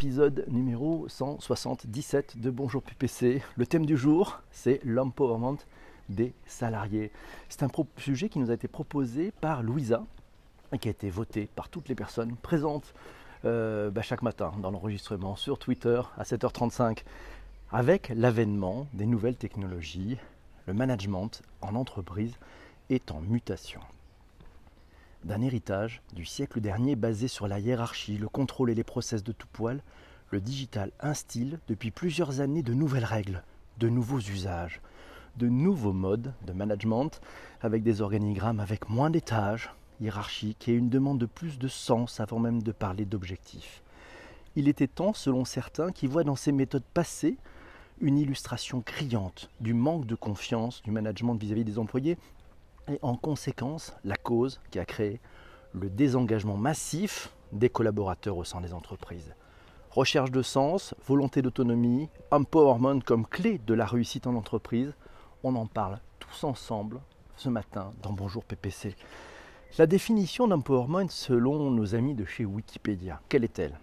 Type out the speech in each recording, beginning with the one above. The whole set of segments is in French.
épisode numéro 177 de Bonjour PPC. Le thème du jour, c'est l'empowerment des salariés. C'est un sujet qui nous a été proposé par Louisa et qui a été voté par toutes les personnes présentes euh, bah, chaque matin dans l'enregistrement sur Twitter à 7h35 avec l'avènement des nouvelles technologies. Le management en entreprise est en mutation d'un héritage du siècle dernier basé sur la hiérarchie, le contrôle et les process de tout poil, le digital instille depuis plusieurs années de nouvelles règles, de nouveaux usages, de nouveaux modes de management avec des organigrammes avec moins d'étages hiérarchiques et une demande de plus de sens avant même de parler d'objectifs. Il était temps, selon certains, qui voient dans ces méthodes passées une illustration criante du manque de confiance du management vis-à-vis -vis des employés et en conséquence la cause qui a créé le désengagement massif des collaborateurs au sein des entreprises. Recherche de sens, volonté d'autonomie, empowerment comme clé de la réussite en entreprise, on en parle tous ensemble ce matin dans Bonjour PPC. La définition d'empowerment selon nos amis de chez Wikipédia, quelle est-elle?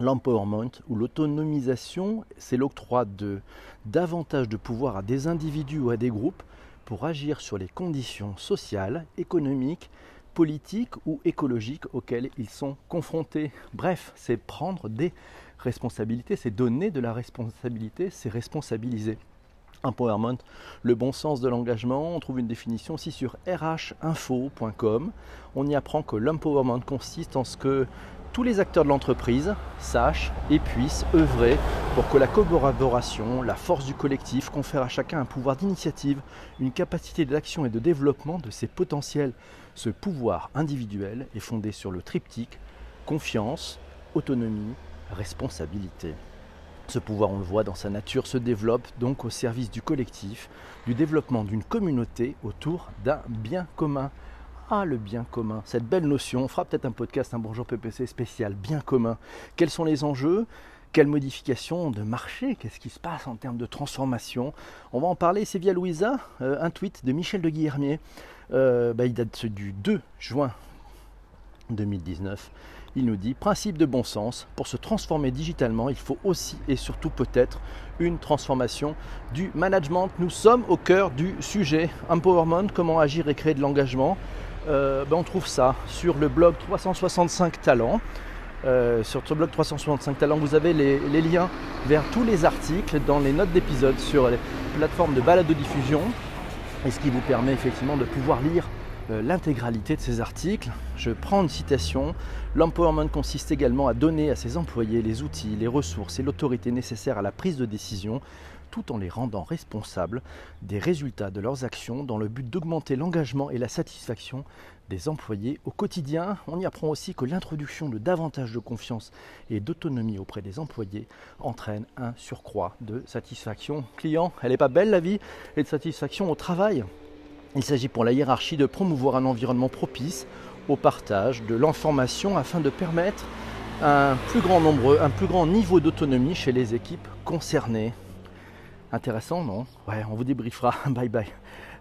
L'empowerment ou l'autonomisation, c'est l'octroi de davantage de pouvoir à des individus ou à des groupes pour agir sur les conditions sociales, économiques, politiques ou écologiques auxquelles ils sont confrontés. Bref, c'est prendre des responsabilités, c'est donner de la responsabilité, c'est responsabiliser. Empowerment, le bon sens de l'engagement, on trouve une définition aussi sur rhinfo.com. On y apprend que l'empowerment consiste en ce que tous les acteurs de l'entreprise sachent et puissent œuvrer pour que la collaboration, la force du collectif confère à chacun un pouvoir d'initiative, une capacité d'action et de développement de ses potentiels. Ce pouvoir individuel est fondé sur le triptyque confiance, autonomie, responsabilité. Ce pouvoir, on le voit dans sa nature, se développe donc au service du collectif, du développement d'une communauté autour d'un bien commun. Ah, le bien commun, cette belle notion. On fera peut-être un podcast, un Bonjour PPC spécial, bien commun. Quels sont les enjeux? Quelles modifications de marché? Qu'est-ce qui se passe en termes de transformation? On va en parler, c'est via Louisa, euh, un tweet de Michel de Guillermier. Euh, bah, il date du 2 juin 2019. Il nous dit principe de bon sens, pour se transformer digitalement, il faut aussi et surtout peut-être une transformation du management. Nous sommes au cœur du sujet empowerment, comment agir et créer de l'engagement. Euh, ben, on trouve ça sur le blog 365 talents. Euh, sur ce blog 365 talents, vous avez les, liens vers tous les articles dans les notes d'épisode sur les plateformes de balado diffusion et ce qui vous permet effectivement de pouvoir lire euh, l'intégralité de ces articles. Je prends une citation. L'empowerment consiste également à donner à ses employés les outils, les ressources et l'autorité nécessaires à la prise de décision tout en les rendant responsables des résultats de leurs actions dans le but d'augmenter l'engagement et la satisfaction des employés au quotidien. On y apprend aussi que l'introduction de davantage de confiance et d'autonomie auprès des employés entraîne un surcroît de satisfaction client. Elle n'est pas belle la vie et de satisfaction au travail. Il s'agit pour la hiérarchie de promouvoir un environnement propice au partage de l'information afin de permettre un plus grand nombre, un plus grand niveau d'autonomie chez les équipes concernées. Intéressant, non Ouais, on vous débriefera. bye bye.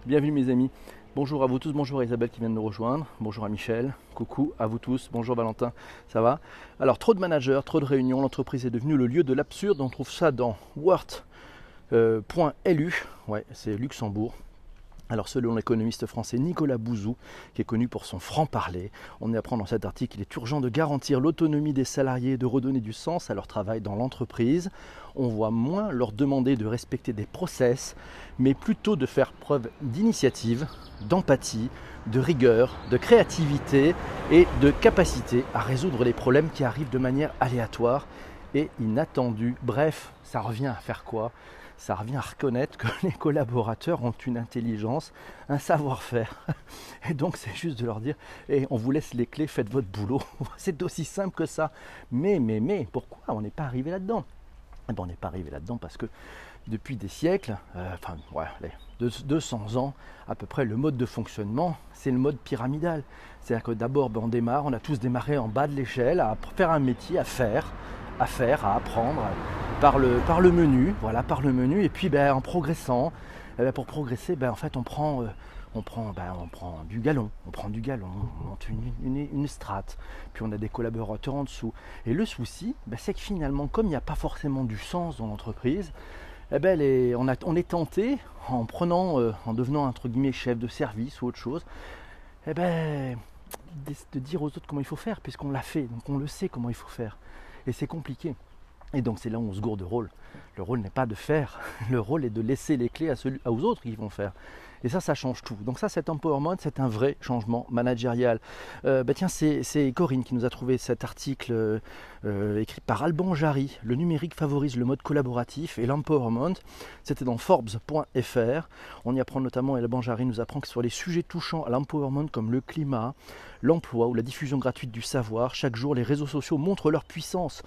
Bienvenue mes amis. Bonjour à vous tous, bonjour à Isabelle qui vient de nous rejoindre, bonjour à Michel, coucou à vous tous, bonjour Valentin, ça va Alors trop de managers, trop de réunions, l'entreprise est devenue le lieu de l'absurde, on trouve ça dans word.lu, euh, ouais c'est Luxembourg, alors selon l'économiste français Nicolas Bouzou, qui est connu pour son franc-parler, on y apprend dans cet article qu'il est urgent de garantir l'autonomie des salariés et de redonner du sens à leur travail dans l'entreprise. On voit moins leur demander de respecter des process, mais plutôt de faire preuve d'initiative, d'empathie, de rigueur, de créativité et de capacité à résoudre les problèmes qui arrivent de manière aléatoire et inattendue. Bref, ça revient à faire quoi? Ça revient à reconnaître que les collaborateurs ont une intelligence, un savoir-faire. Et donc c'est juste de leur dire, et on vous laisse les clés, faites votre boulot. C'est aussi simple que ça. Mais, mais, mais, pourquoi on n'est pas arrivé là-dedans? Eh ben, On n'est pas arrivé là-dedans parce que depuis des siècles, euh, enfin ouais, 200 ans à peu près, le mode de fonctionnement, c'est le mode pyramidal. C'est-à-dire que d'abord, ben, on démarre, on a tous démarré en bas de l'échelle à faire un métier, à faire, à faire, à apprendre par le, menu, voilà, par le menu. Et puis ben, en progressant, eh ben, pour progresser, ben, en fait on prend, euh, on prend, on prend du galon, on prend du galon, on monte une, une, strate, puis on a des collaborateurs en dessous. Et le souci, c'est que finalement, comme il n'y a pas forcément du sens dans l'entreprise, eh on, est tenté, en prenant, euh, en devenant entre guillemets chef de service ou autre chose, eh de dire aux autres comment il faut faire, puisqu'on l'a fait, donc on le sait comment il faut faire. Et c'est compliqué. Et donc c'est là où on se gourde de rôle. Le rôle n'est pas de faire, le rôle est de laisser les clés aux autres qui vont faire. Et ça, ça change tout. Donc ça, cet empowerment, c'est un vrai changement managérial. Euh, bah tiens, c'est Corinne qui nous a trouvé cet article euh, euh, écrit par Alban Jarry. Le numérique favorise le mode collaboratif et l'empowerment. C'était dans Forbes.fr. On y apprend notamment, et Alban Jarry nous apprend que sur les sujets touchant à l'empowerment comme le climat, l'emploi ou la diffusion gratuite du savoir, chaque jour les réseaux sociaux montrent leur puissance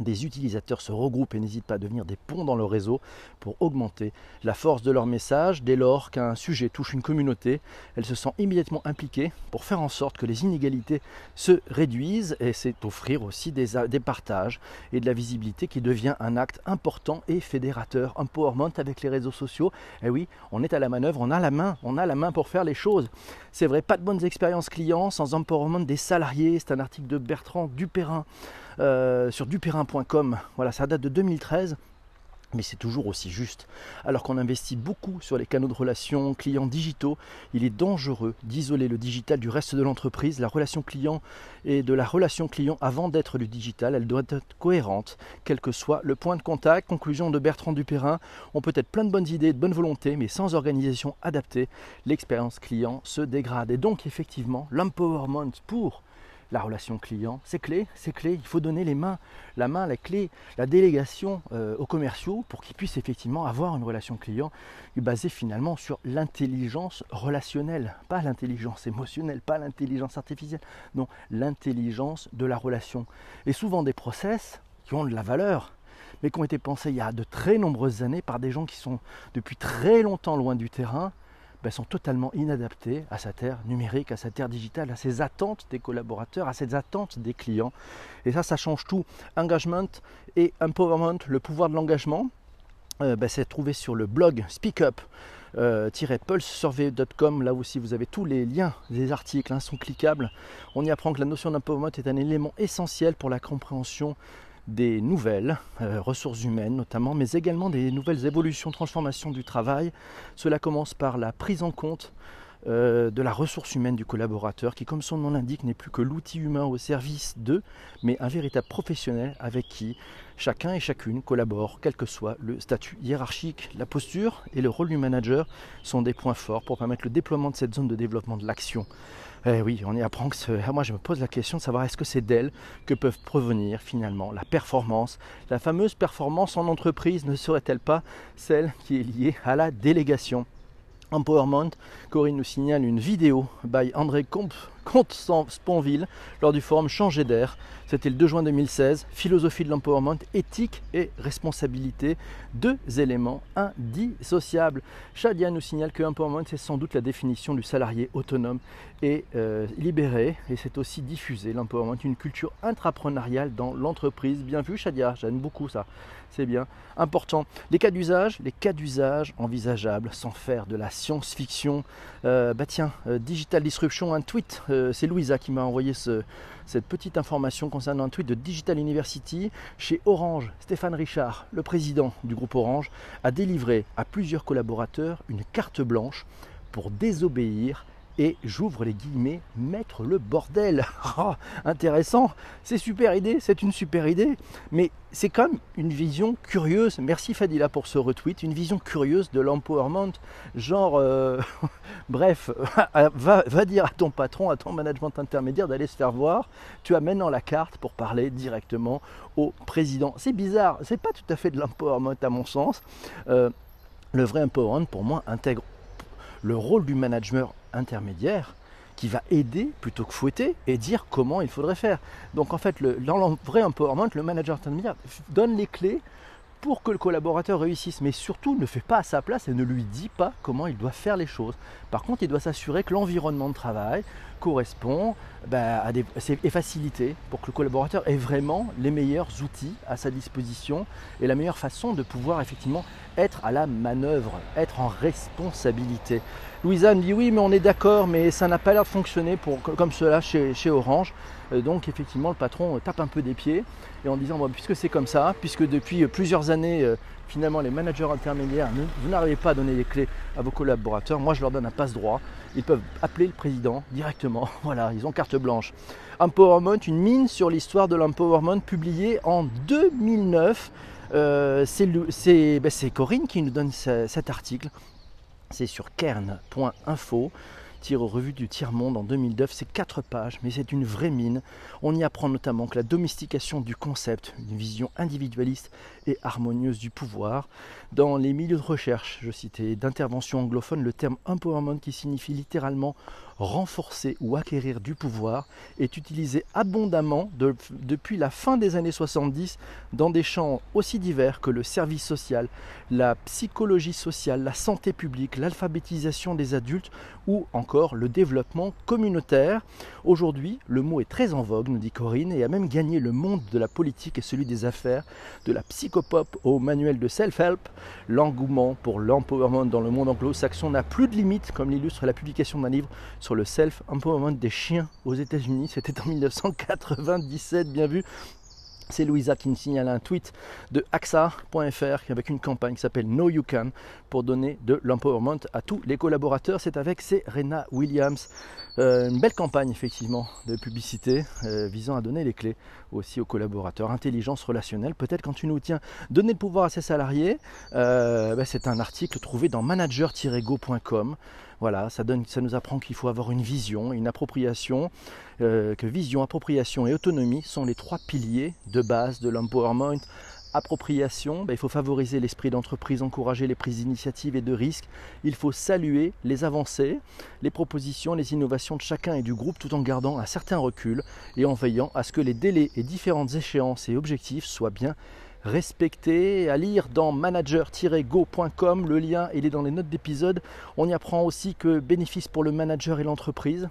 des utilisateurs se regroupent et n'hésitent pas à devenir des ponts dans le réseau pour augmenter la force de leur message. Dès lors qu'un sujet touche une communauté, elle se sent immédiatement impliquée pour faire en sorte que les inégalités se réduisent et c'est offrir aussi des, partages et de la visibilité qui devient un acte important et fédérateur. Empowerment avec les réseaux sociaux, eh oui, on est à la manœuvre, on a la main, on a la main pour faire les choses. C'est vrai, pas de bonnes expériences clients sans empowerment des salariés, c'est un article de Bertrand Dupérin. Euh, sur dupérin.com. Voilà, ça date de 2013 mais c'est toujours aussi juste. Alors qu'on investit beaucoup sur les canaux de relations clients digitaux, il est dangereux d'isoler le digital du reste de l'entreprise. La relation client et de la relation client avant d'être du digital, elle doit être cohérente, quel que soit le point de contact. Conclusion de Bertrand Dupérin, on peut être plein de bonnes idées, de bonne volonté, mais sans organisation adaptée, l'expérience client se dégrade. Et donc effectivement, l'empowerment pour la relation client. C'est clé, c'est clé. Il faut donner les mains, la main, la clé, la délégation euh, aux commerciaux pour qu'ils puissent effectivement avoir une relation client basée finalement sur l'intelligence relationnelle, pas l'intelligence émotionnelle, pas l'intelligence artificielle, non, l'intelligence de la relation. Et souvent des process qui ont de la valeur, mais qui ont été pensés il y a de très nombreuses années par des gens qui sont depuis très longtemps loin du terrain ben, sont totalement inadaptés à sa terre numérique, à sa terre digitale, à ses attentes des collaborateurs, à ses attentes des clients. Et ça, ça change tout. Engagement et empowerment, le pouvoir de l'engagement, euh, ben, c'est trouvé sur le blog SpeakUp. Euh, pulsesurvey.com là aussi vous avez tous les liens des articles hein, sont cliquables on y apprend que la notion d'empowerment est un élément essentiel pour la compréhension des nouvelles euh, ressources humaines notamment, mais également des nouvelles évolutions, transformations du travail. Cela commence par la prise en compte euh, de la ressource humaine du collaborateur qui, comme son nom l'indique, n'est plus que l'outil humain au service d'eux, mais un véritable professionnel avec qui chacun et chacune collabore, quel que soit le statut hiérarchique. La posture et le rôle du manager sont des points forts pour permettre le déploiement de cette zone de développement de l'action. Eh oui, on y apprend que moi je me pose la question de savoir est-ce que c'est d'elle que peuvent provenir finalement la performance? La fameuse performance en entreprise ne serait-elle pas celle qui est liée à la délégation? Empowerment, Corinne nous signale une vidéo by André Comte Sponville lors du forum Changer d'air. C'était le 2 juin 2016. Philosophie de l'empowerment, éthique et responsabilité, deux éléments indissociables. Shadia nous signale que empowerment, c'est sans doute la définition du salarié autonome et euh, libéré. Et c'est aussi diffuser l'empowerment, une culture intrapreneuriale dans l'entreprise. Bien vu, Shadia, j'aime beaucoup ça. C'est bien. Important. Les cas d'usage, les cas d'usage envisageables sans faire de la science-fiction. Euh, bah tiens, euh, Digital Disruption, un tweet euh, c'est Louisa qui m'a envoyé cette petite information concernant un tweet de Digital University. Chez Orange, Stéphane Richard, le président du groupe Orange, a délivré à plusieurs collaborateurs une carte blanche pour désobéir et j'ouvre les guillemets, mettre le bordel. Oh, intéressant, c'est super idée, c'est une super idée, mais c'est quand même une vision curieuse. Merci Fadila pour ce retweet, une vision curieuse de l'empowerment. Genre, euh, bref, va, va, dire à ton patron, à ton management intermédiaire d'aller se faire voir. Tu as maintenant la carte pour parler directement au président. C'est bizarre, c'est pas tout à fait de l'empowerment à mon sens. Euh, le vrai empowerment, pour moi, intègre le rôle du manager intermédiaire qui va aider plutôt que fouetter et dire comment il faudrait faire. Donc en fait, le, dans le vrai empowerment, le manager intermédiaire donne les clés pour que le collaborateur réussisse, mais surtout ne fait pas à sa place et ne lui dit pas comment il doit faire les choses. Par contre, il doit s'assurer que l'environnement de travail correspond ben, à est facilité pour que le collaborateur ait vraiment les meilleurs outils à sa disposition et la meilleure façon de pouvoir effectivement être à la manœuvre, être en responsabilité. Louisa me dit oui, mais on est d'accord, mais ça n'a pas l'air de fonctionner comme cela chez, Orange. Euh, donc effectivement, le patron tape un peu des pieds et en disant, puisque c'est comme ça, puisque depuis plusieurs années, finalement, les managers intermédiaires, vous n'arrivez pas à donner les clés à vos collaborateurs, moi je leur donne un passe-droit. Ils peuvent appeler le président directement. Voilà, ils ont carte blanche. Empowerment, une mine sur l'histoire de l'empowerment publiée en 2009. Euh, ben, c'est Corinne qui nous donne cet article. C'est sur kern.info revue du tiers-monde en 2009. C'est quatre pages, mais c'est une vraie mine. On y apprend notamment que la domestication du concept, une vision individualiste et harmonieuse du pouvoir. Dans les milieux de recherche, je citais, d'intervention anglophone, le terme empowerment qui signifie littéralement renforcer ou acquérir du pouvoir est utilisé abondamment depuis la fin des années 70 dans des champs aussi divers que le service social, la psychologie sociale, la santé publique, l'alphabétisation des adultes ou encore le développement communautaire. Aujourd'hui, le mot est très en vogue, nous dit Corinne, et a même gagné le monde de la politique et celui des affaires, de la psychopop au manuel de self-help. L'engouement pour l'empowerment dans le monde anglo-saxon n'a plus de limite, comme l'illustre la publication d'un livre sur le self-empowerment des chiens aux États-Unis. C'était en 1997, bien vu. C'est Louisa qui me signale un tweet de AXA.fr avec une campagne qui s'appelle No You Can pour donner de l'empowerment à tous les collaborateurs. C'est avec Serena Williams. Euh, une belle campagne effectivement de publicité euh, visant à donner les clés aussi aux collaborateurs. Intelligence relationnelle, peut-être quand tu nous tiens, donner le pouvoir à ses salariés. Euh, ben, c'est un article trouvé dans manager-go.com. Voilà, ça, nous apprend qu'il faut avoir une vision, une appropriation, que vision, appropriation et autonomie sont les trois piliers de base de l'empowerment appropriation, ben, il faut favoriser l'esprit d'entreprise, encourager les prises d'initiatives et de risques. Il faut saluer les avancées, les propositions, les innovations de chacun et du groupe tout en gardant un certain recul et en veillant à ce que les délais et différentes échéances et objectifs soient bien respectés. À lire dans manager-go.com, le lien il est dans les notes d'épisode. On y apprend aussi que bénéfice pour le manager et l'entreprise,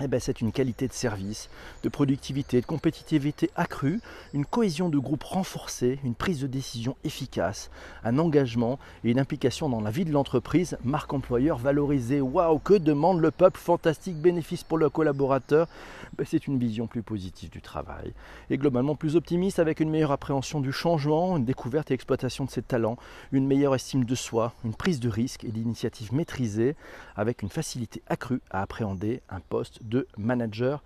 eh ben, c'est une qualité de service, de productivité, de compétitivité accrue, une cohésion de groupe renforcée, une prise de décision efficace, un engagement et une implication dans la vie de l'entreprise, marque employeur valorisée. Waouh, que demande le peuple? Fantastique bénéfice pour le collaborateur. Ben, c'est une vision plus positive du travail et globalement plus optimiste avec une meilleure appréhension du changement, une découverte et exploitation de ses talents, une meilleure estime de soi, une prise de risque et d'initiative maîtrisée avec une facilité accrue à appréhender un poste de manager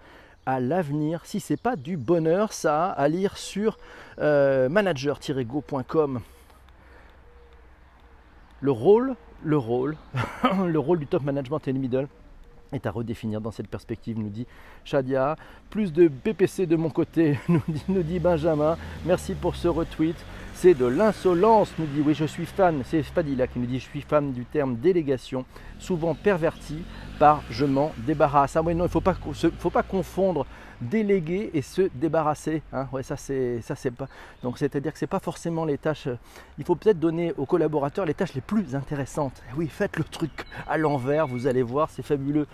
à l'avenir. Si c'est pas du bonheur, ça à lire sur euh, manager-go.com. Le rôle, le rôle, le rôle du top management et le middle est à redéfinir dans cette perspective, nous dit Shadia. Plus de BPC de mon côté, nous dit, Benjamin. Merci pour ce retweet. C'est de l'insolence, nous dit. Oui, je suis fan. C'est Spadilla qui nous dit Je suis fan du terme délégation, souvent perverti par je m'en débarrasse. Ah oui, non, il ne faut pas, faut pas confondre déléguer et se débarrasser. Hein. Ouais, ça c'est ça c'est pas. Donc c'est-à-dire que c'est pas forcément les tâches. Euh, il faut peut-être donner aux collaborateurs les tâches les plus intéressantes. Oui, faites le truc à l'envers, vous allez voir, c'est fabuleux.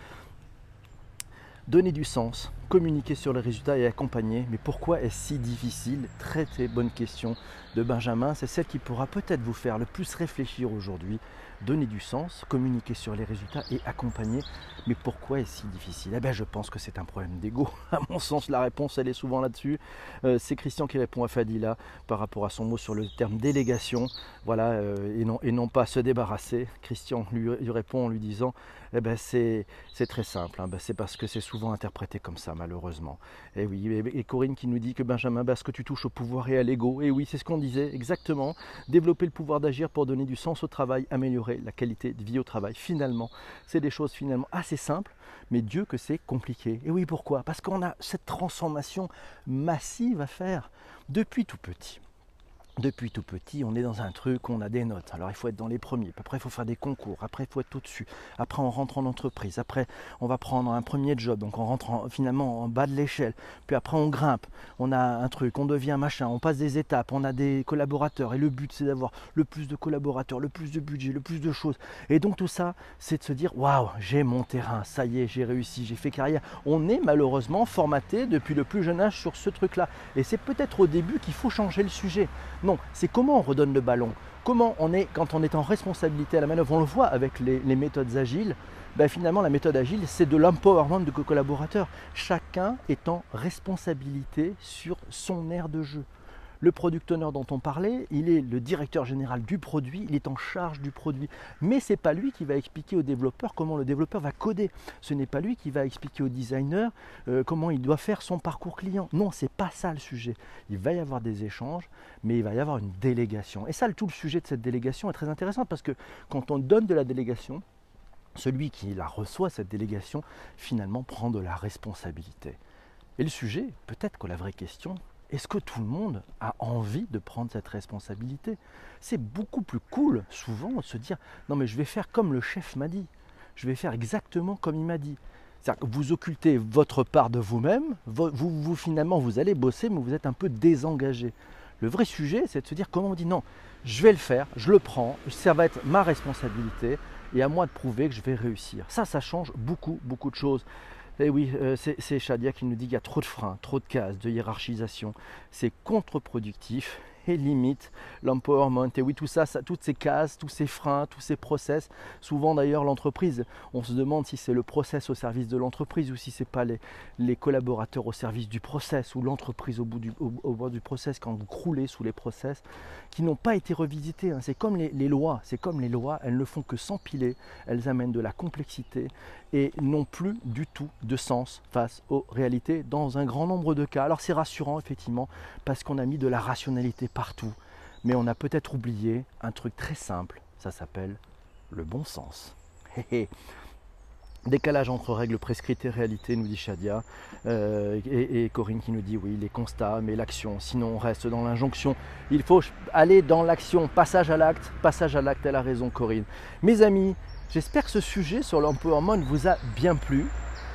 Donner du sens, communiquer sur les résultats et accompagner. Mais pourquoi est-ce si difficile Très très bonne question de Benjamin. C'est celle qui pourra peut-être vous faire le plus réfléchir aujourd'hui donner du sens, communiquer sur les résultats et accompagner. Mais pourquoi est-ce si difficile Eh bien, je pense que c'est un problème d'ego. À mon sens, la réponse, elle est souvent là-dessus. Euh, c'est Christian qui répond à Fadila par rapport à son mot sur le terme délégation. Voilà, euh, et, non, et non pas se débarrasser. Christian lui, répond en lui disant eh ben c'est, très simple, hein. ben, c'est parce que c'est souvent interprété comme ça, malheureusement. Et oui, et, Corinne qui nous dit que Benjamin, que tu touches au pouvoir et à l'ego. Et oui, c'est ce qu'on disait, exactement. Développer le pouvoir d'agir pour donner du sens au travail, améliorer la qualité de vie au travail. Finalement, c'est des choses finalement assez simples, mais Dieu que c'est compliqué. Et oui, pourquoi? Parce qu'on a cette transformation massive à faire depuis tout petit depuis tout petit, on est dans un truc, on a des notes. Alors il faut être dans les premiers, après il faut faire des concours, après il faut être au-dessus, après on rentre en entreprise, après on va prendre un premier job, donc on rentre finalement en bas de l'échelle, puis après on grimpe, on a un truc, on devient machin, on passe des étapes, on a des collaborateurs, et le but c'est d'avoir le plus de collaborateurs, le plus de budget, le plus de choses. Et donc tout ça, c'est de se dire, waouh, j'ai mon terrain, ça y est, j'ai réussi, j'ai fait carrière. On est malheureusement formaté depuis le plus jeune âge sur ce truc-là. Et c'est peut-être au début qu'il faut changer le sujet Non, c'est comment on redonne le ballon. Comment on est, quand on est en responsabilité à la manœuvre, on le voit avec les, méthodes agiles, ben finalement la méthode agile, c'est de l'empowerment de collaborateurs. Chacun est en responsabilité sur son aire de jeu. Le product owner dont on parlait, il est le directeur général du produit, il est en charge du produit. Mais ce n'est pas lui qui va expliquer au développeur comment le développeur va coder. Ce n'est pas lui qui va expliquer au designer euh, comment il doit faire son parcours client. Non, ce n'est pas ça le sujet. Il va y avoir des échanges, mais il va y avoir une délégation. Et ça, tout le sujet de cette délégation est très intéressant parce que quand on donne de la délégation, celui qui la reçoit, cette délégation, finalement prend de la responsabilité. Et le sujet, peut-être que la vraie question, est-ce que tout le monde a envie de prendre cette responsabilité? C'est beaucoup plus cool souvent de se dire non mais je vais faire comme le chef m'a dit. Je vais faire exactement comme il m'a dit. C'est-à-dire que vous occultez votre part de vous-même, vous, finalement vous allez bosser mais vous êtes un peu désengagé. Le vrai sujet c'est de se dire comment on dit non, je vais le faire, je le prends, ça va être ma responsabilité et à moi de prouver que je vais réussir. Ça, ça change beaucoup, beaucoup de choses. Eh oui, euh, c'est Shadia qui nous dit qu'il y a trop de freins, trop de cases, de hiérarchisation. C'est contre-productif et limite l'empowerment. Et oui, tout ça, toutes ces cases, tous ces freins, tous ces process, souvent d'ailleurs l'entreprise, on se demande si c'est le process au service de l'entreprise ou si c'est pas les, les, collaborateurs au service du process ou l'entreprise au bout du, au, bord du process quand vous croulez sous les process qui n'ont pas été revisités. Hein. C'est comme les, les lois, c'est comme les lois, elles ne font que s'empiler, elles amènent de la complexité et n'ont plus du tout de sens face aux réalités dans un grand nombre de cas. Alors c'est rassurant effectivement parce qu'on a mis de la rationalité partout, mais on a peut-être oublié un truc très simple, ça s'appelle le bon sens. Décalage entre règles prescrites et réalité, nous dit Shadia. Euh, et, Corinne qui nous dit oui, les constats, mais l'action. Sinon, on reste dans l'injonction. Il faut aller dans l'action. Passage à l'acte. Passage à l'acte, elle a raison, Corinne. Mes amis, j'espère que ce sujet sur l'empowerment vous a bien plu.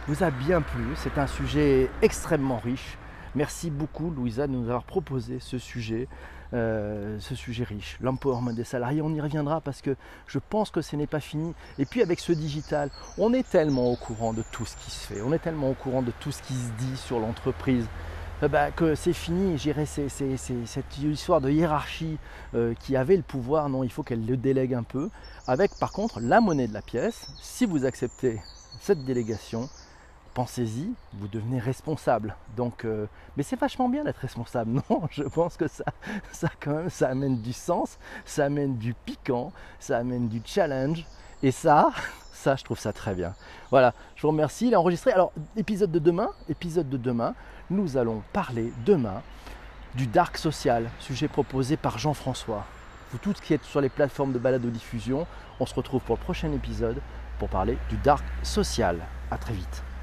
Vous a bien plu. C'est un sujet extrêmement riche. Merci beaucoup, Louisa, de nous avoir proposé ce sujet. Euh, ce sujet riche, l'empowerment des salariés. On y reviendra parce que je pense que ce n'est pas fini. Et puis avec ce digital, on est tellement au courant de tout ce qui se fait, on est tellement au courant de tout ce qui se dit sur l'entreprise. Euh, bah, que c'est fini, j'irai cette histoire de hiérarchie euh, qui avait le pouvoir, non, il faut qu'elle le délègue un peu, avec par contre la monnaie de la pièce, si vous acceptez cette délégation, pensez-y, vous devenez responsable. Donc, euh, mais c'est vachement bien d'être responsable. Non, je pense que ça, ça quand même, ça amène du sens, ça amène du piquant, ça amène du challenge. Et ça, ça, je trouve ça très bien. Voilà, je vous remercie. Il est enregistré. Alors, épisode de demain, épisode de demain, nous allons parler demain du dark social, sujet proposé par Jean-François. Vous tous qui êtes sur les plateformes de balado-diffusion, on se retrouve pour le prochain épisode pour parler du dark social. À très vite.